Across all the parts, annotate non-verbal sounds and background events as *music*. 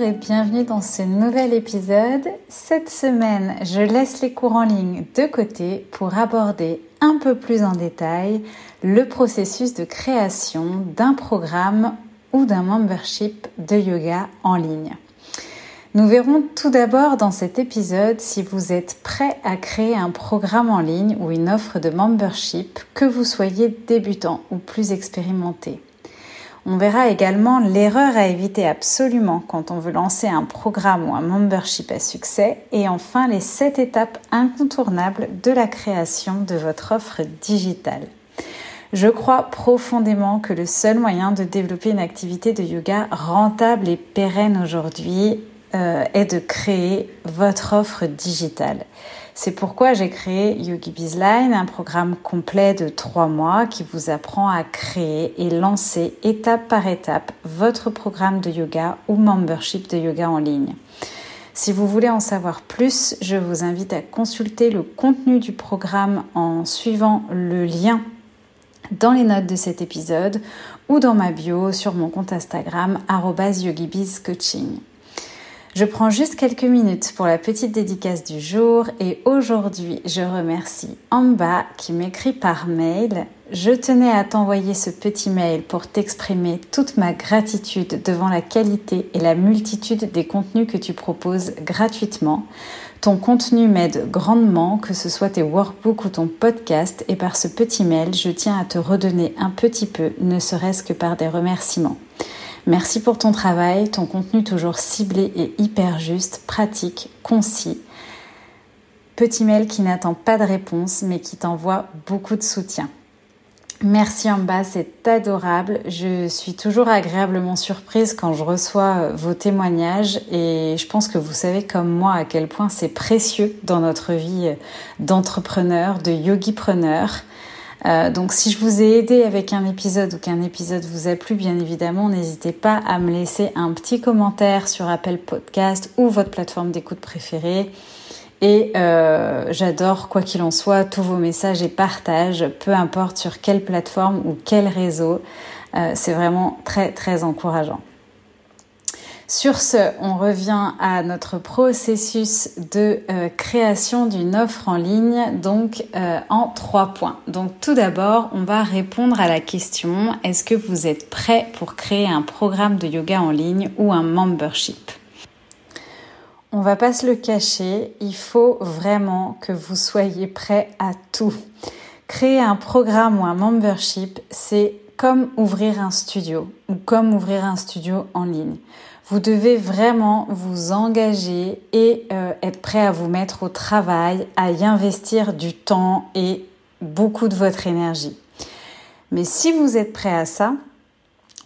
Et bienvenue dans ce nouvel épisode. Cette semaine, je laisse les cours en ligne de côté pour aborder un peu plus en détail le processus de création d'un programme ou d'un membership de yoga en ligne. Nous verrons tout d'abord dans cet épisode si vous êtes prêt à créer un programme en ligne ou une offre de membership, que vous soyez débutant ou plus expérimenté. On verra également l'erreur à éviter absolument quand on veut lancer un programme ou un membership à succès et enfin les 7 étapes incontournables de la création de votre offre digitale. Je crois profondément que le seul moyen de développer une activité de yoga rentable et pérenne aujourd'hui euh, est de créer votre offre digitale. C'est pourquoi j'ai créé Yogi Bizline, un programme complet de trois mois qui vous apprend à créer et lancer étape par étape votre programme de yoga ou membership de yoga en ligne. Si vous voulez en savoir plus, je vous invite à consulter le contenu du programme en suivant le lien dans les notes de cet épisode ou dans ma bio sur mon compte Instagram yogibizcoaching. Je prends juste quelques minutes pour la petite dédicace du jour et aujourd'hui je remercie Amba qui m'écrit par mail. Je tenais à t'envoyer ce petit mail pour t'exprimer toute ma gratitude devant la qualité et la multitude des contenus que tu proposes gratuitement. Ton contenu m'aide grandement, que ce soit tes workbooks ou ton podcast, et par ce petit mail, je tiens à te redonner un petit peu, ne serait-ce que par des remerciements. Merci pour ton travail, ton contenu toujours ciblé et hyper juste, pratique, concis. Petit mail qui n'attend pas de réponse mais qui t'envoie beaucoup de soutien. Merci en bas, c'est adorable. Je suis toujours agréablement surprise quand je reçois euh, vos témoignages et je pense que vous savez comme moi à quel point c'est précieux dans notre vie d'entrepreneur, de yogi-preneur. Euh, donc si je vous ai aidé avec un épisode ou qu'un épisode vous a plu, bien évidemment, n'hésitez pas à me laisser un petit commentaire sur Apple Podcast ou votre plateforme d'écoute préférée. Et euh, j'adore, quoi qu'il en soit, tous vos messages et partages, peu importe sur quelle plateforme ou quel réseau. Euh, c'est vraiment très très encourageant. Sur ce, on revient à notre processus de euh, création d'une offre en ligne, donc euh, en trois points. Donc tout d'abord, on va répondre à la question est-ce que vous êtes prêt pour créer un programme de yoga en ligne ou un membership? On va pas se le cacher, il faut vraiment que vous soyez prêt à tout. Créer un programme ou un membership, c'est comme ouvrir un studio ou comme ouvrir un studio en ligne. Vous devez vraiment vous engager et euh, être prêt à vous mettre au travail, à y investir du temps et beaucoup de votre énergie. Mais si vous êtes prêt à ça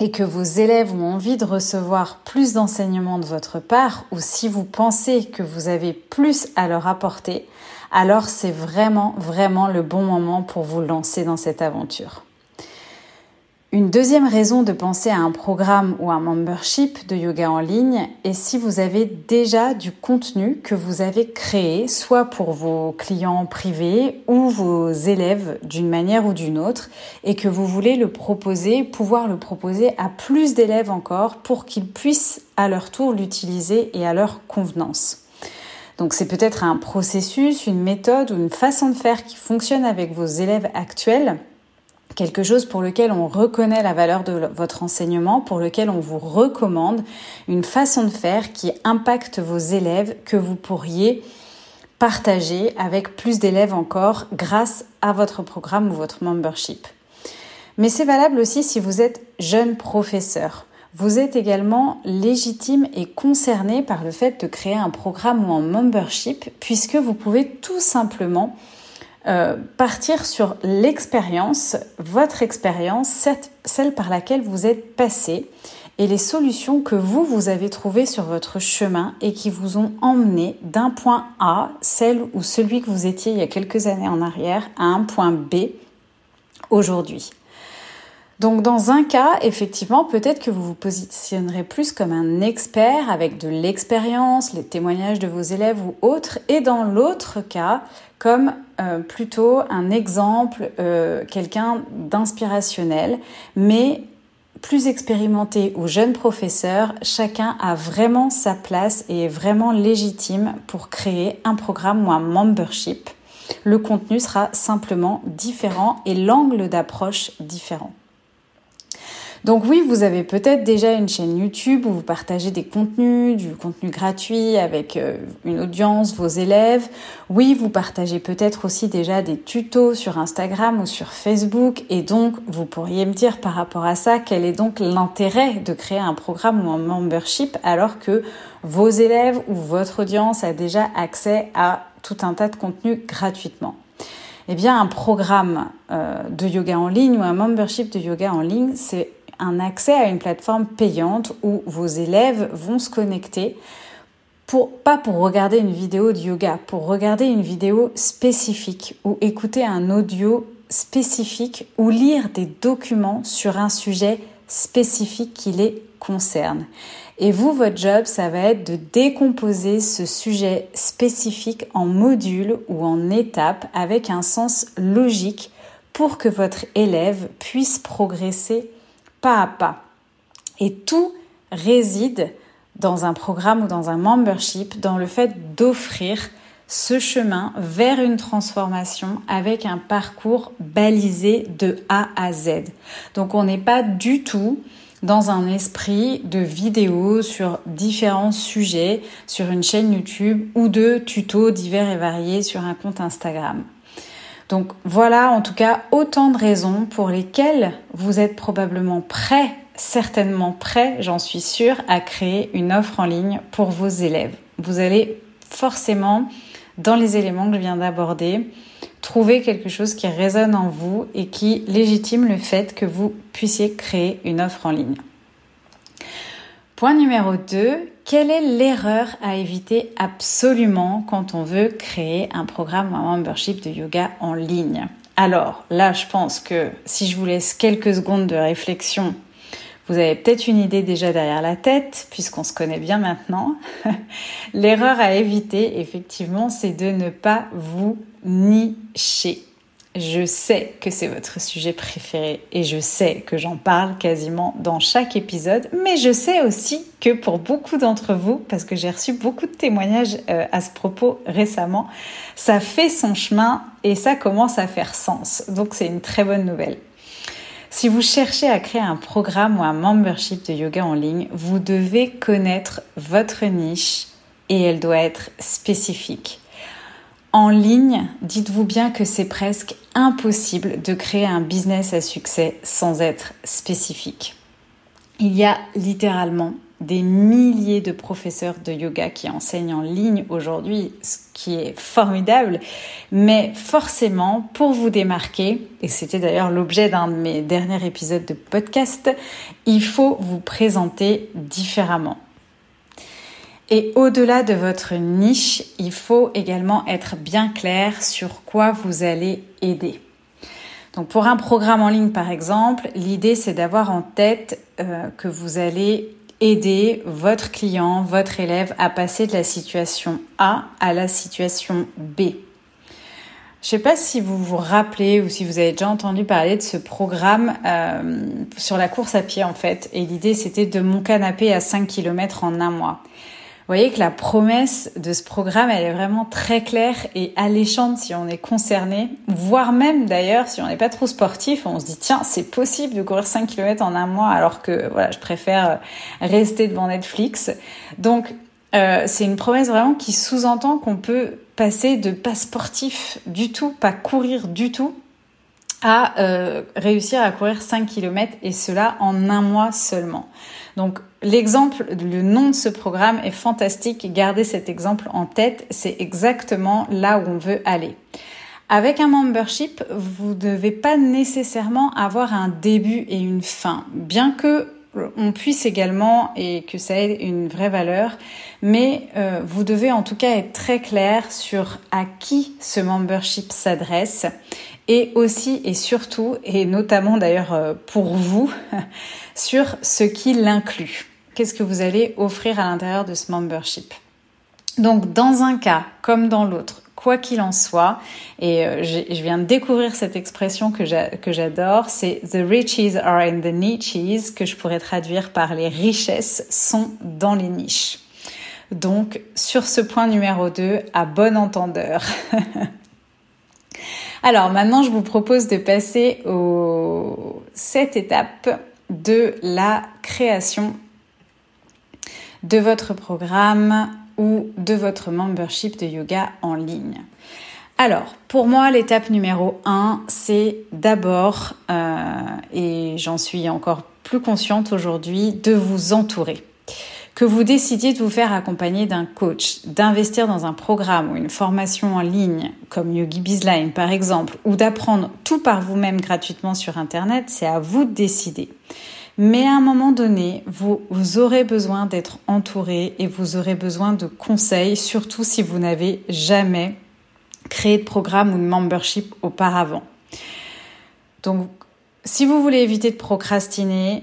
et que vos élèves ont envie de recevoir plus d'enseignements de votre part ou si vous pensez que vous avez plus à leur apporter, alors c'est vraiment, vraiment le bon moment pour vous lancer dans cette aventure. Une deuxième raison de penser à un programme ou un membership de yoga en ligne est si vous avez déjà du contenu que vous avez créé, soit pour vos clients privés ou vos élèves d'une manière ou d'une autre, et que vous voulez le proposer, pouvoir le proposer à plus d'élèves encore pour qu'ils puissent à leur tour l'utiliser et à leur convenance. Donc c'est peut-être un processus, une méthode ou une façon de faire qui fonctionne avec vos élèves actuels quelque chose pour lequel on reconnaît la valeur de votre enseignement, pour lequel on vous recommande une façon de faire qui impacte vos élèves que vous pourriez partager avec plus d'élèves encore grâce à votre programme ou votre membership. Mais c'est valable aussi si vous êtes jeune professeur. Vous êtes également légitime et concerné par le fait de créer un programme ou un membership puisque vous pouvez tout simplement euh, partir sur l'expérience, votre expérience, celle par laquelle vous êtes passé et les solutions que vous, vous avez trouvées sur votre chemin et qui vous ont emmené d'un point A, celle ou celui que vous étiez il y a quelques années en arrière, à un point B aujourd'hui. Donc dans un cas, effectivement, peut-être que vous vous positionnerez plus comme un expert avec de l'expérience, les témoignages de vos élèves ou autres, et dans l'autre cas, comme euh, plutôt un exemple, euh, quelqu'un d'inspirationnel, mais plus expérimenté ou jeune professeur, chacun a vraiment sa place et est vraiment légitime pour créer un programme ou un membership. Le contenu sera simplement différent et l'angle d'approche différent. Donc oui, vous avez peut-être déjà une chaîne YouTube où vous partagez des contenus, du contenu gratuit avec euh, une audience, vos élèves. Oui, vous partagez peut-être aussi déjà des tutos sur Instagram ou sur Facebook. Et donc, vous pourriez me dire par rapport à ça, quel est donc l'intérêt de créer un programme ou un membership alors que vos élèves ou votre audience a déjà accès à tout un tas de contenus gratuitement? Eh bien, un programme euh, de yoga en ligne ou un membership de yoga en ligne, c'est un accès à une plateforme payante où vos élèves vont se connecter pour, pas pour regarder une vidéo de yoga, pour regarder une vidéo spécifique ou écouter un audio spécifique ou lire des documents sur un sujet spécifique qui les concerne. Et vous, votre job, ça va être de décomposer ce sujet spécifique en modules ou en étapes avec un sens logique pour que votre élève puisse progresser pas à pas. Et tout réside dans un programme ou dans un membership, dans le fait d'offrir ce chemin vers une transformation avec un parcours balisé de A à Z. Donc on n'est pas du tout dans un esprit de vidéos sur différents sujets sur une chaîne YouTube ou de tutos divers et variés sur un compte Instagram. Donc voilà en tout cas autant de raisons pour lesquelles vous êtes probablement prêt, certainement prêt, j'en suis sûre, à créer une offre en ligne pour vos élèves. Vous allez forcément, dans les éléments que je viens d'aborder, trouver quelque chose qui résonne en vous et qui légitime le fait que vous puissiez créer une offre en ligne. Point numéro 2, quelle est l'erreur à éviter absolument quand on veut créer un programme ou un membership de yoga en ligne? Alors là, je pense que si je vous laisse quelques secondes de réflexion, vous avez peut-être une idée déjà derrière la tête, puisqu'on se connaît bien maintenant. *laughs* L'erreur à éviter, effectivement, c'est de ne pas vous nicher. Je sais que c'est votre sujet préféré et je sais que j'en parle quasiment dans chaque épisode, mais je sais aussi que pour beaucoup d'entre vous, parce que j'ai reçu beaucoup de témoignages euh, à ce propos récemment, ça fait son chemin et ça commence à faire sens. Donc c'est une très bonne nouvelle. Si vous cherchez à créer un programme ou un membership de yoga en ligne, vous devez connaître votre niche et elle doit être spécifique. En ligne, dites-vous bien que c'est presque impossible de créer un business à succès sans être spécifique. Il y a littéralement des milliers de professeurs de yoga qui enseignent en ligne aujourd'hui, ce qui est formidable. Mais forcément, pour vous démarquer, et c'était d'ailleurs l'objet d'un de mes derniers épisodes de podcast, il faut vous présenter différemment. Et au-delà de votre niche, il faut également être bien clair sur quoi vous allez aider. Donc pour un programme en ligne par exemple, l'idée c'est d'avoir en tête euh, que vous allez aider votre client, votre élève à passer de la situation A à la situation B. Je ne sais pas si vous vous rappelez ou si vous avez déjà entendu parler de ce programme euh, sur la course à pied en fait. Et l'idée c'était de mon canapé à 5 km en un mois. Voyez que la promesse de ce programme, elle est vraiment très claire et alléchante si on est concerné, voire même d'ailleurs si on n'est pas trop sportif, on se dit tiens, c'est possible de courir 5 km en un mois alors que voilà, je préfère rester devant Netflix. Donc euh, c'est une promesse vraiment qui sous-entend qu'on peut passer de pas sportif du tout, pas courir du tout, à euh, réussir à courir 5 km et cela en un mois seulement. Donc l'exemple, le nom de ce programme est fantastique. Gardez cet exemple en tête. C'est exactement là où on veut aller. Avec un membership, vous ne devez pas nécessairement avoir un début et une fin, bien que on puisse également et que ça ait une vraie valeur, mais euh, vous devez en tout cas être très clair sur à qui ce membership s'adresse et aussi et surtout, et notamment d'ailleurs euh, pour vous, *laughs* sur ce qui l'inclut. Qu'est-ce que vous allez offrir à l'intérieur de ce membership? Donc dans un cas comme dans l'autre, quoi qu'il en soit, et euh, je viens de découvrir cette expression que j'adore, c'est The riches are in the niches, que je pourrais traduire par les richesses sont dans les niches. Donc sur ce point numéro 2, à bon entendeur. *laughs* Alors maintenant, je vous propose de passer aux sept étapes de la création de votre programme ou de votre membership de yoga en ligne. Alors, pour moi, l'étape numéro 1, c'est d'abord, euh, et j'en suis encore plus consciente aujourd'hui, de vous entourer que vous décidiez de vous faire accompagner d'un coach, d'investir dans un programme ou une formation en ligne comme Yogi Bizline par exemple, ou d'apprendre tout par vous-même gratuitement sur Internet, c'est à vous de décider. Mais à un moment donné, vous, aurez besoin d'être entouré et vous aurez besoin de conseils, surtout si vous n'avez jamais créé de programme ou de membership auparavant. Donc, si vous voulez éviter de procrastiner,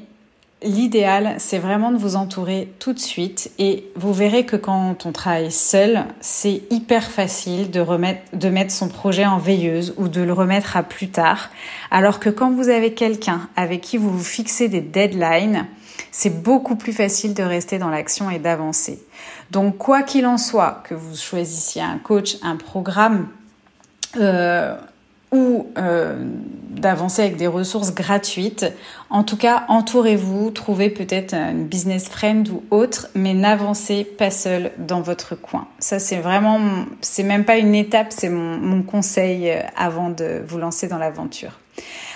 L'idéal, c'est vraiment de vous entourer tout de suite et vous verrez que quand on travaille seul, c'est hyper facile de remettre, mettre son projet en veilleuse ou de le remettre à plus tard. Alors que quand vous avez quelqu'un avec qui vous vous fixez des deadlines, c'est beaucoup plus facile de rester dans l'action et d'avancer. Donc, quoi qu'il en soit, que vous choisissiez un coach, un programme, euh, ou euh, d'avancer avec des ressources gratuites. En tout cas, entourez-vous, trouvez peut-être une business friend ou autre, mais n'avancez pas seul dans votre coin. Ça, c'est vraiment, c'est même pas une étape, c'est mon, conseil euh, avant de vous lancer dans l'aventure.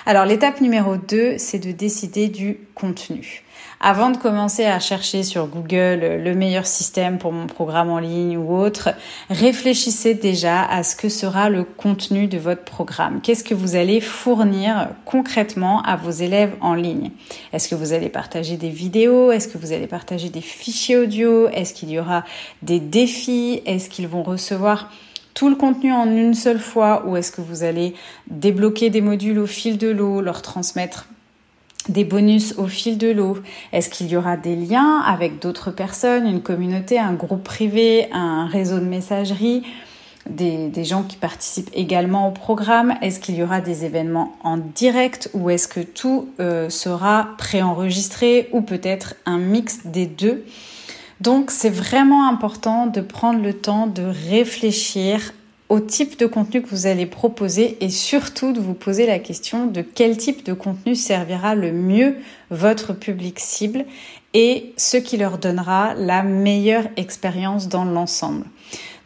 Alors, l'étape numéro 2, c'est de décider du contenu. Avant de commencer à chercher sur Google le meilleur système pour mon programme en ligne ou autre, réfléchissez déjà à ce que sera le contenu de votre programme. Qu'est-ce que vous allez fournir concrètement à vos élèves en ligne? Est-ce que vous allez partager des vidéos? Est-ce que vous allez partager des fichiers audio? Est-ce qu'il y aura des défis? Est-ce qu'ils vont recevoir tout le contenu en une seule fois? Ou est-ce que vous allez débloquer des modules au fil de l'eau, leur transmettre des bonus au fil de l'eau. Est-ce qu'il y aura des liens avec d'autres personnes, une communauté, un groupe privé, un réseau de messagerie des, gens qui participent également au programme? Est-ce qu'il y aura des événements en direct ou est-ce que tout euh, sera préenregistré ou peut-être un mix des deux? Donc c'est vraiment important de prendre le temps de réfléchir au type de contenu que vous allez proposer et surtout de vous poser la question de quel type de contenu servira le mieux votre public cible et ce qui leur donnera la meilleure expérience dans l'ensemble.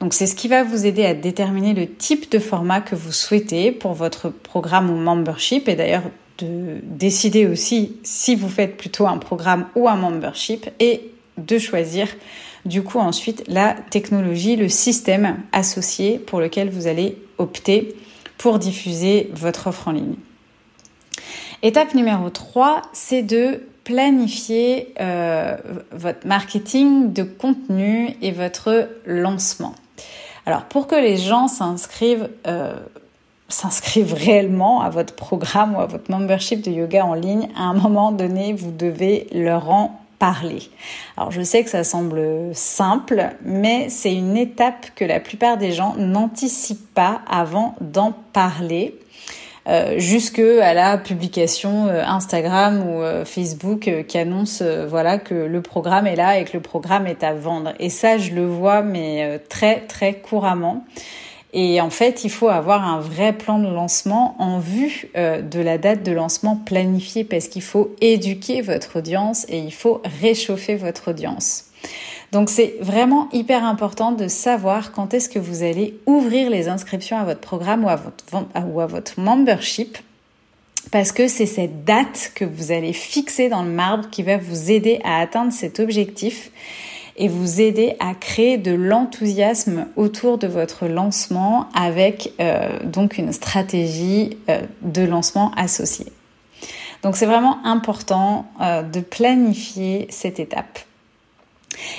Donc c'est ce qui va vous aider à déterminer le type de format que vous souhaitez pour votre programme ou membership et d'ailleurs de décider aussi si vous faites plutôt un programme ou un membership et de choisir du coup ensuite la technologie, le système associé pour lequel vous allez opter pour diffuser votre offre en ligne. Étape numéro 3, c'est de planifier euh, votre marketing de contenu et votre lancement. Alors pour que les gens s'inscrivent euh, s'inscrivent réellement à votre programme ou à votre membership de yoga en ligne, à un moment donné, vous devez leur en parler. Alors je sais que ça semble simple, mais c'est une étape que la plupart des gens n'anticipent pas avant d'en parler. Euh, jusque à la publication euh, Instagram ou euh, Facebook qui annonce voilà que le programme est là et que le programme est à vendre. Et ça, je le vois mais très très couramment. Et en fait, il faut avoir un vrai plan de lancement en vue euh, de la date de lancement planifiée parce qu'il faut éduquer votre audience et il faut réchauffer votre audience. Donc c'est vraiment hyper important de savoir quand est-ce que vous allez ouvrir les inscriptions à votre programme ou à votre, ou à votre membership parce que c'est cette date que vous allez fixer dans le marbre qui va vous aider à atteindre cet objectif et vous aider à créer de l'enthousiasme autour de votre lancement avec euh, donc une stratégie euh, de lancement associée. Donc c'est vraiment important euh, de planifier cette étape.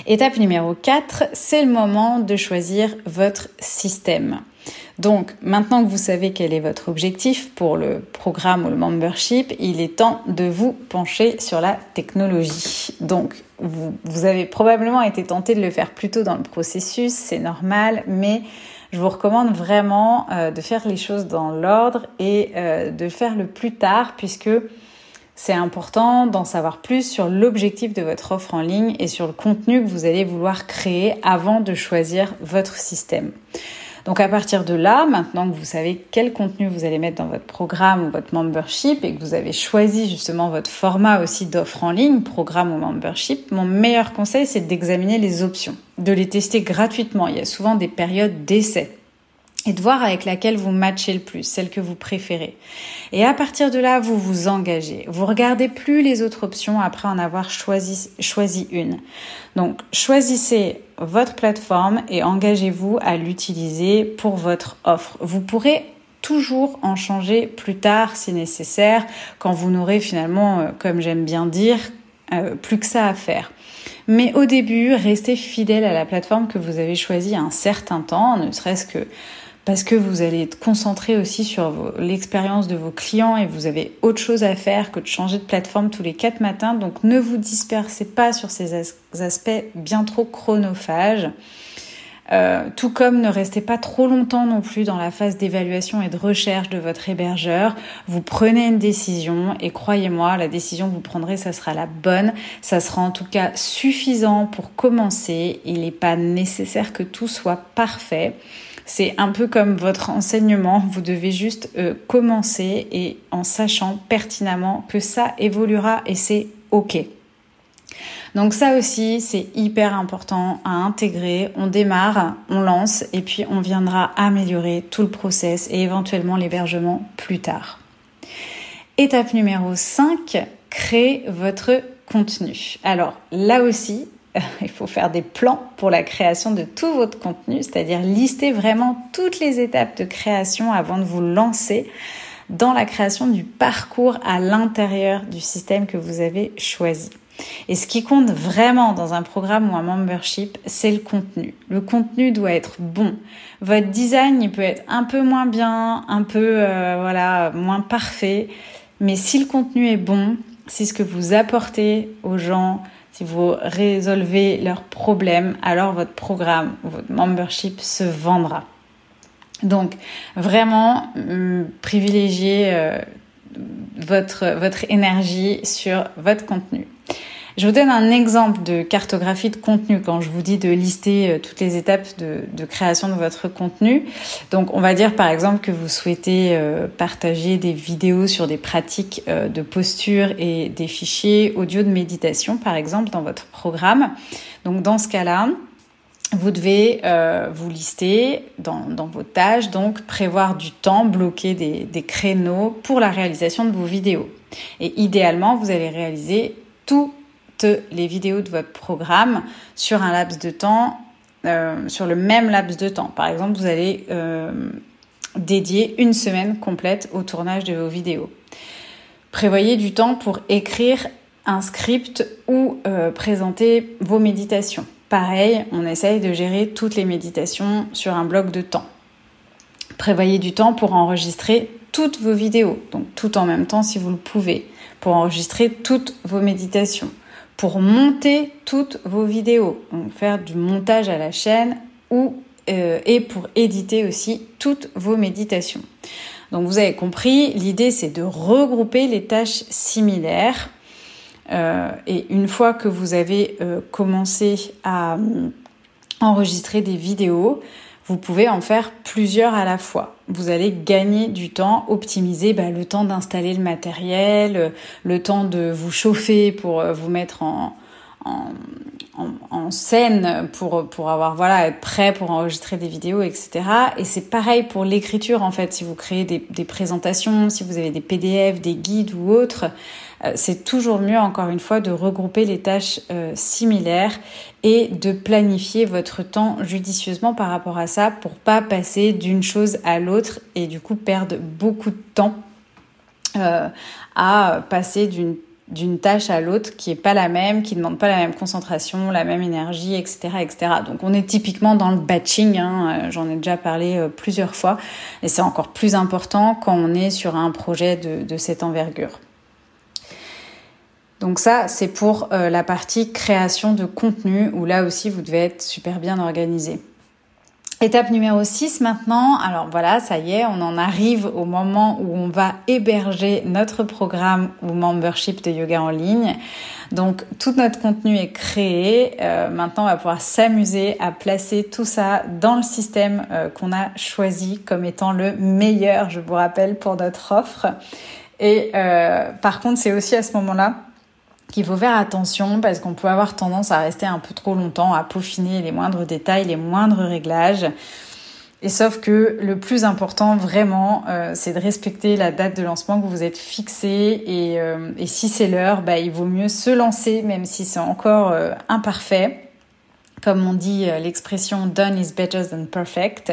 Étape numéro 4, c'est le moment de choisir votre système. Donc, maintenant que vous savez quel est votre objectif pour le programme ou le membership, il est temps de vous pencher sur la technologie. Donc, vous, avez probablement été tenté de le faire plus tôt dans le processus, c'est normal, mais je vous recommande vraiment euh, de faire les choses dans l'ordre et euh, de faire le plus tard puisque c'est important d'en savoir plus sur l'objectif de votre offre en ligne et sur le contenu que vous allez vouloir créer avant de choisir votre système. Donc à partir de là, maintenant que vous savez quel contenu vous allez mettre dans votre programme ou votre membership et que vous avez choisi justement votre format aussi d'offre en ligne, programme ou membership, mon meilleur conseil c'est d'examiner les options, de les tester gratuitement. Il y a souvent des périodes d'essai de voir avec laquelle vous matchez le plus, celle que vous préférez. Et à partir de là, vous vous engagez. Vous regardez plus les autres options après en avoir choisi, choisi une. Donc, choisissez votre plateforme et engagez-vous à l'utiliser pour votre offre. Vous pourrez toujours en changer plus tard si nécessaire, quand vous n'aurez finalement, euh, comme j'aime bien dire, euh, plus que ça à faire. Mais au début, restez fidèle à la plateforme que vous avez choisie un certain temps, ne serait-ce que parce que vous allez être concentré aussi sur l'expérience de vos clients et vous avez autre chose à faire que de changer de plateforme tous les quatre matins. Donc ne vous dispersez pas sur ces aspects bien trop chronophages. Euh, tout comme ne restez pas trop longtemps non plus dans la phase d'évaluation et de recherche de votre hébergeur. Vous prenez une décision et croyez-moi, la décision que vous prendrez, ça sera la bonne. Ça sera en tout cas suffisant pour commencer. Il n'est pas nécessaire que tout soit parfait. C'est un peu comme votre enseignement, vous devez juste euh, commencer et en sachant pertinemment que ça évoluera et c'est OK. Donc ça aussi, c'est hyper important à intégrer. On démarre, on lance et puis on viendra améliorer tout le process et éventuellement l'hébergement plus tard. Étape numéro 5, créer votre contenu. Alors là aussi, *laughs* il faut faire des plans pour la création de tout votre contenu, c'est-à-dire lister vraiment toutes les étapes de création avant de vous lancer dans la création du parcours à l'intérieur du système que vous avez choisi. Et ce qui compte vraiment dans un programme ou un membership, c'est le contenu. Le contenu doit être bon. Votre design, peut être un peu moins bien, un peu euh, voilà, moins parfait, mais si le contenu est bon, si ce que vous apportez aux gens, si vous résolvez leurs problèmes, alors votre programme votre membership se vendra. Donc vraiment hum, privilégiez euh, votre énergie sur votre contenu. Je vous donne un exemple de cartographie de contenu quand je vous dis de lister euh, toutes les étapes de, création de votre contenu. Donc on va dire par exemple que vous souhaitez euh, partager des vidéos sur des pratiques euh, de posture et des fichiers audio de méditation par exemple dans votre programme. Donc dans ce cas-là, vous devez vous lister dans, vos tâches, donc prévoir du temps, bloquer des, des, créneaux pour la réalisation de vos vidéos. Et idéalement, vous allez réaliser tout les vidéos de votre programme sur un laps de temps, euh, sur le même laps de temps. Par exemple, vous allez euh, dédier une semaine complète au tournage de vos vidéos. Prévoyez du temps pour écrire un script ou euh, présenter vos méditations. Pareil, on essaye de gérer toutes les méditations sur un bloc de temps. Prévoyez du temps pour enregistrer toutes vos vidéos, donc tout en même temps si vous le pouvez, pour enregistrer toutes vos méditations pour monter toutes vos vidéos, faire du montage à la chaîne ou euh, et pour éditer aussi toutes vos méditations. Donc vous avez compris, l'idée c'est de regrouper les tâches similaires. Euh, et une fois que vous avez euh, commencé à enregistrer des vidéos, vous pouvez en faire plusieurs à la fois. Vous allez gagner du temps, optimiser bah, le temps d'installer le matériel, le temps de vous chauffer pour euh, vous mettre en, en, scène pour, avoir, voilà, être prêt pour enregistrer des vidéos, etc. Et c'est pareil pour l'écriture, en fait, si vous créez des, des, présentations, si vous avez des PDF, des guides ou autres, euh, c'est toujours mieux, encore une fois, de regrouper les tâches euh, similaires et de planifier votre temps judicieusement par rapport à ça pour pas passer d'une chose à l'autre et du coup perdre beaucoup de temps euh, à passer d'une d'une tâche à l'autre qui est pas la même, qui demande pas la même concentration, la même énergie, etc., etc. Donc on est typiquement dans le batching. Hein, euh, J'en ai déjà parlé euh, plusieurs fois, et c'est encore plus important quand on est sur un projet de, de cette envergure. Donc ça, c'est pour euh, la partie création de contenu où là aussi vous devez être super bien organisé. Étape numéro 6 maintenant, alors voilà, ça y est, on en arrive au moment où on va héberger notre programme ou membership de yoga en ligne. Donc tout notre contenu est créé. Euh, maintenant, on va pouvoir s'amuser à placer tout ça dans le système euh, qu'on a choisi comme étant le meilleur, je vous rappelle, pour notre offre. Et euh, par contre, c'est aussi à ce moment-là qu'il faut faire attention parce qu'on peut avoir tendance à rester un peu trop longtemps, à peaufiner les moindres détails, les moindres réglages. Et sauf que le plus important vraiment, euh, c'est de respecter la date de lancement que vous êtes fixé. Et, euh, et si c'est l'heure, bah, il vaut mieux se lancer même si c'est encore euh, imparfait. Comme on dit l'expression done is better than perfect.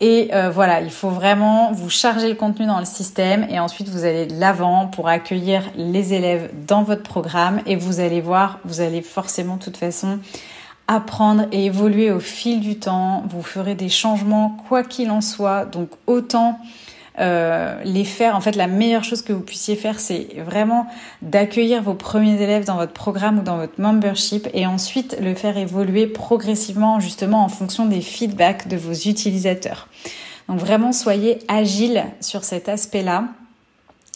Et euh, voilà, il faut vraiment vous charger le contenu dans le système et ensuite vous allez de l'avant pour accueillir les élèves dans votre programme et vous allez voir, vous allez forcément de toute façon apprendre et évoluer au fil du temps. Vous ferez des changements quoi qu'il en soit. Donc autant euh, les faire. En fait, la meilleure chose que vous puissiez faire, c'est vraiment d'accueillir vos premiers élèves dans votre programme ou dans votre membership et ensuite le faire évoluer progressivement justement en fonction des feedbacks de vos utilisateurs. Donc vraiment, soyez agile sur cet aspect-là.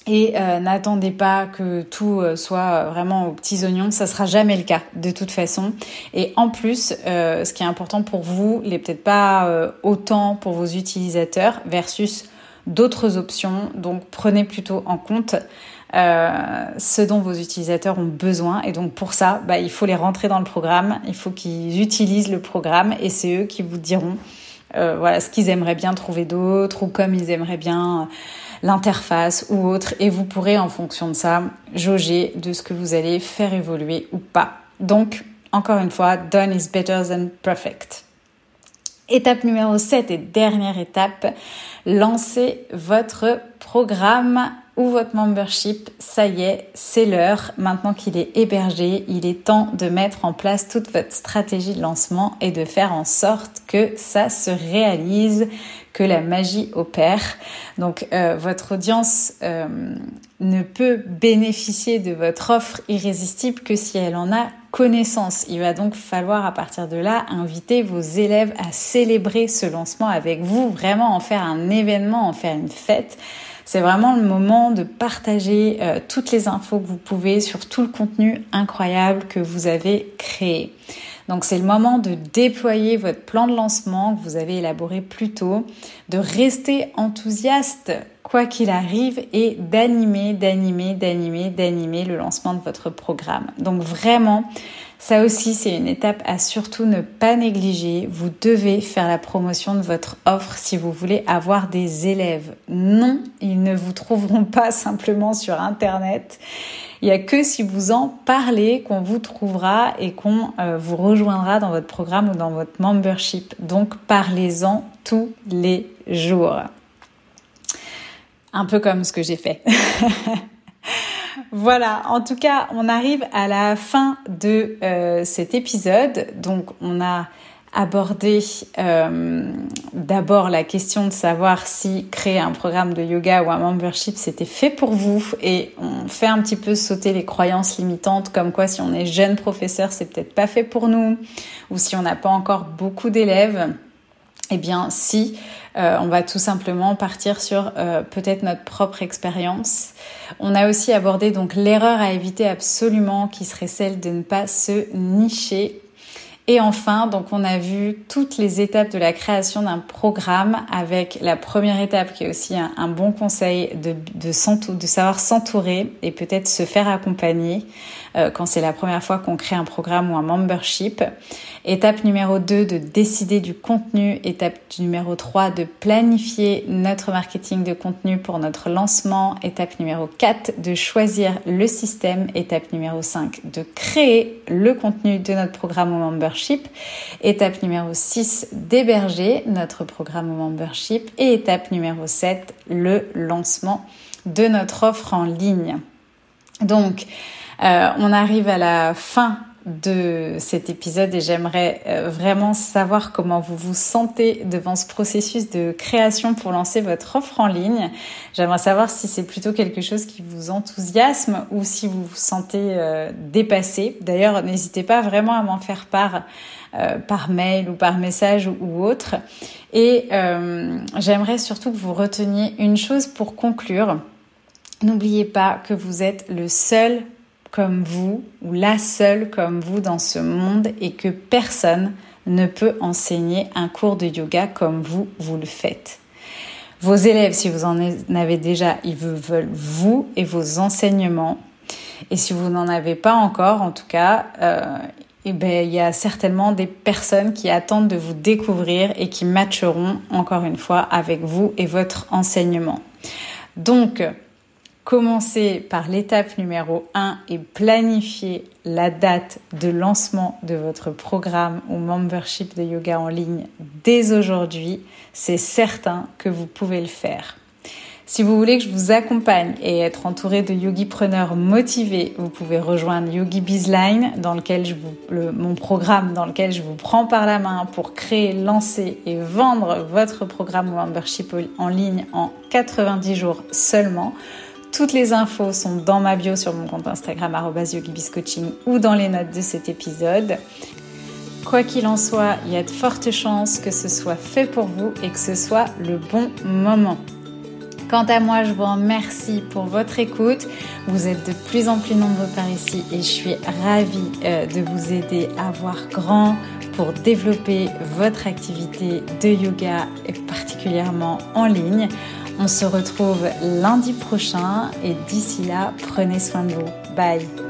Et euh, n'attendez pas que tout euh, soit vraiment aux petits oignons, ça sera jamais le cas de toute façon. Et en plus, ce qui est important pour vous, n'est peut-être pas autant pour vos utilisateurs versus d'autres options. Donc prenez plutôt en compte euh, ce dont vos utilisateurs ont besoin. Et donc pour ça, bah, il faut les rentrer dans le programme, il faut qu'ils utilisent le programme et c'est eux qui vous diront euh, voilà ce qu'ils aimeraient bien trouver d'autre ou comme ils aimeraient bien l'interface ou autre. Et vous pourrez en fonction de ça jauger de ce que vous allez faire évoluer ou pas. Donc encore une fois, done is better than perfect. Étape numéro 7 et dernière étape, lancez votre programme ou votre membership. Ça y est, c'est l'heure. Maintenant qu'il est hébergé, il est temps de mettre en place toute votre stratégie de lancement et de faire en sorte que ça se réalise, que la magie opère. Donc euh, votre audience euh, ne peut bénéficier de votre offre irrésistible que si elle en a connaissance. Il va donc falloir à partir de là inviter vos élèves à célébrer ce lancement avec vous, vraiment en faire un événement, en faire une fête. C'est vraiment le moment de partager euh, toutes les infos que vous pouvez sur tout le contenu incroyable que vous avez créé. Donc c'est le moment de déployer votre plan de lancement que vous avez élaboré plus tôt, de rester enthousiaste quoi qu'il arrive et d'animer, d'animer, d'animer, d'animer le lancement de votre programme. Donc vraiment, ça aussi, c'est une étape à surtout ne pas négliger. Vous devez faire la promotion de votre offre si vous voulez avoir des élèves. Non, ils ne vous trouveront pas *laughs* simplement sur Internet. Il n'y a que si vous en parlez qu'on vous trouvera et qu'on euh, vous rejoindra dans votre programme ou dans votre membership. Donc parlez-en tous les jours. Un peu comme ce que j'ai fait. *laughs* voilà, en tout cas, on arrive à la fin de euh, cet épisode. Donc, on a abordé euh, d'abord la question de savoir si créer un programme de yoga ou un membership c'était fait pour vous et on fait un petit peu sauter les croyances limitantes comme quoi si on est jeune professeur c'est peut-être pas fait pour nous ou si on n'a pas encore beaucoup d'élèves eh bien si euh, on va tout simplement partir sur euh, peut-être notre propre expérience. On a aussi abordé donc l'erreur à éviter absolument qui serait celle de ne pas se nicher Et enfin, donc on a vu toutes les étapes de la création d'un programme avec la première étape qui est aussi un, bon conseil de, savoir s'entourer et peut-être se faire accompagner euh, quand c'est la première fois qu'on crée un programme ou un membership. Étape numéro 2, de décider du contenu. Étape numéro 3, de planifier notre marketing de contenu pour notre lancement. Étape numéro 4, de choisir le système. Étape numéro 5, de créer le contenu de notre programme ou membership. Étape numéro 6, d'héberger notre programme ou membership. Et étape numéro 7, le lancement de notre offre en ligne. Donc, euh, on arrive à la fin de cet épisode et j'aimerais euh, vraiment savoir comment vous vous sentez devant ce processus de création pour lancer votre offre en ligne. J'aimerais savoir si c'est plutôt quelque chose qui vous enthousiasme ou si vous vous sentez euh, dépassé. D'ailleurs, n'hésitez pas vraiment à m'en faire part par mail ou par message ou autre. Et j'aimerais surtout que vous reteniez une chose pour conclure. N'oubliez pas que vous êtes le seul comme vous ou la seule comme vous dans ce monde et que personne ne peut enseigner un cours de yoga comme vous, vous le faites. Vos élèves, si vous en avez déjà, ils veulent vous et vos enseignements. Et si vous n'en avez pas encore, en tout cas, euh, eh ben, il y a certainement des personnes qui attendent de vous découvrir et qui matcheront encore une fois avec vous et votre enseignement. Donc, Commencez par l'étape numéro 1 et planifiez la date de lancement de votre programme ou membership de yoga en ligne dès aujourd'hui. C'est certain que vous pouvez le faire. Si vous voulez que je vous accompagne et être entouré de yogipreneurs motivés, vous pouvez rejoindre Yogi Bizline, dans lequel je vous, mon programme dans lequel je vous prends par la main pour créer, lancer et vendre votre programme membership en ligne en 90 jours seulement. Toutes les infos sont dans ma bio sur mon compte Instagram @yogibiscoaching ou dans les notes de cet épisode. Quoi qu'il en soit, il y a de fortes chances que ce soit fait pour vous et que ce soit le bon moment. Quant à moi, je vous remercie pour votre écoute. Vous êtes de plus en plus nombreux par ici et je suis ravie euh, de vous aider à voir grand pour développer votre activité de yoga et particulièrement en ligne. On se retrouve lundi prochain et d'ici là, prenez soin de vous. Bye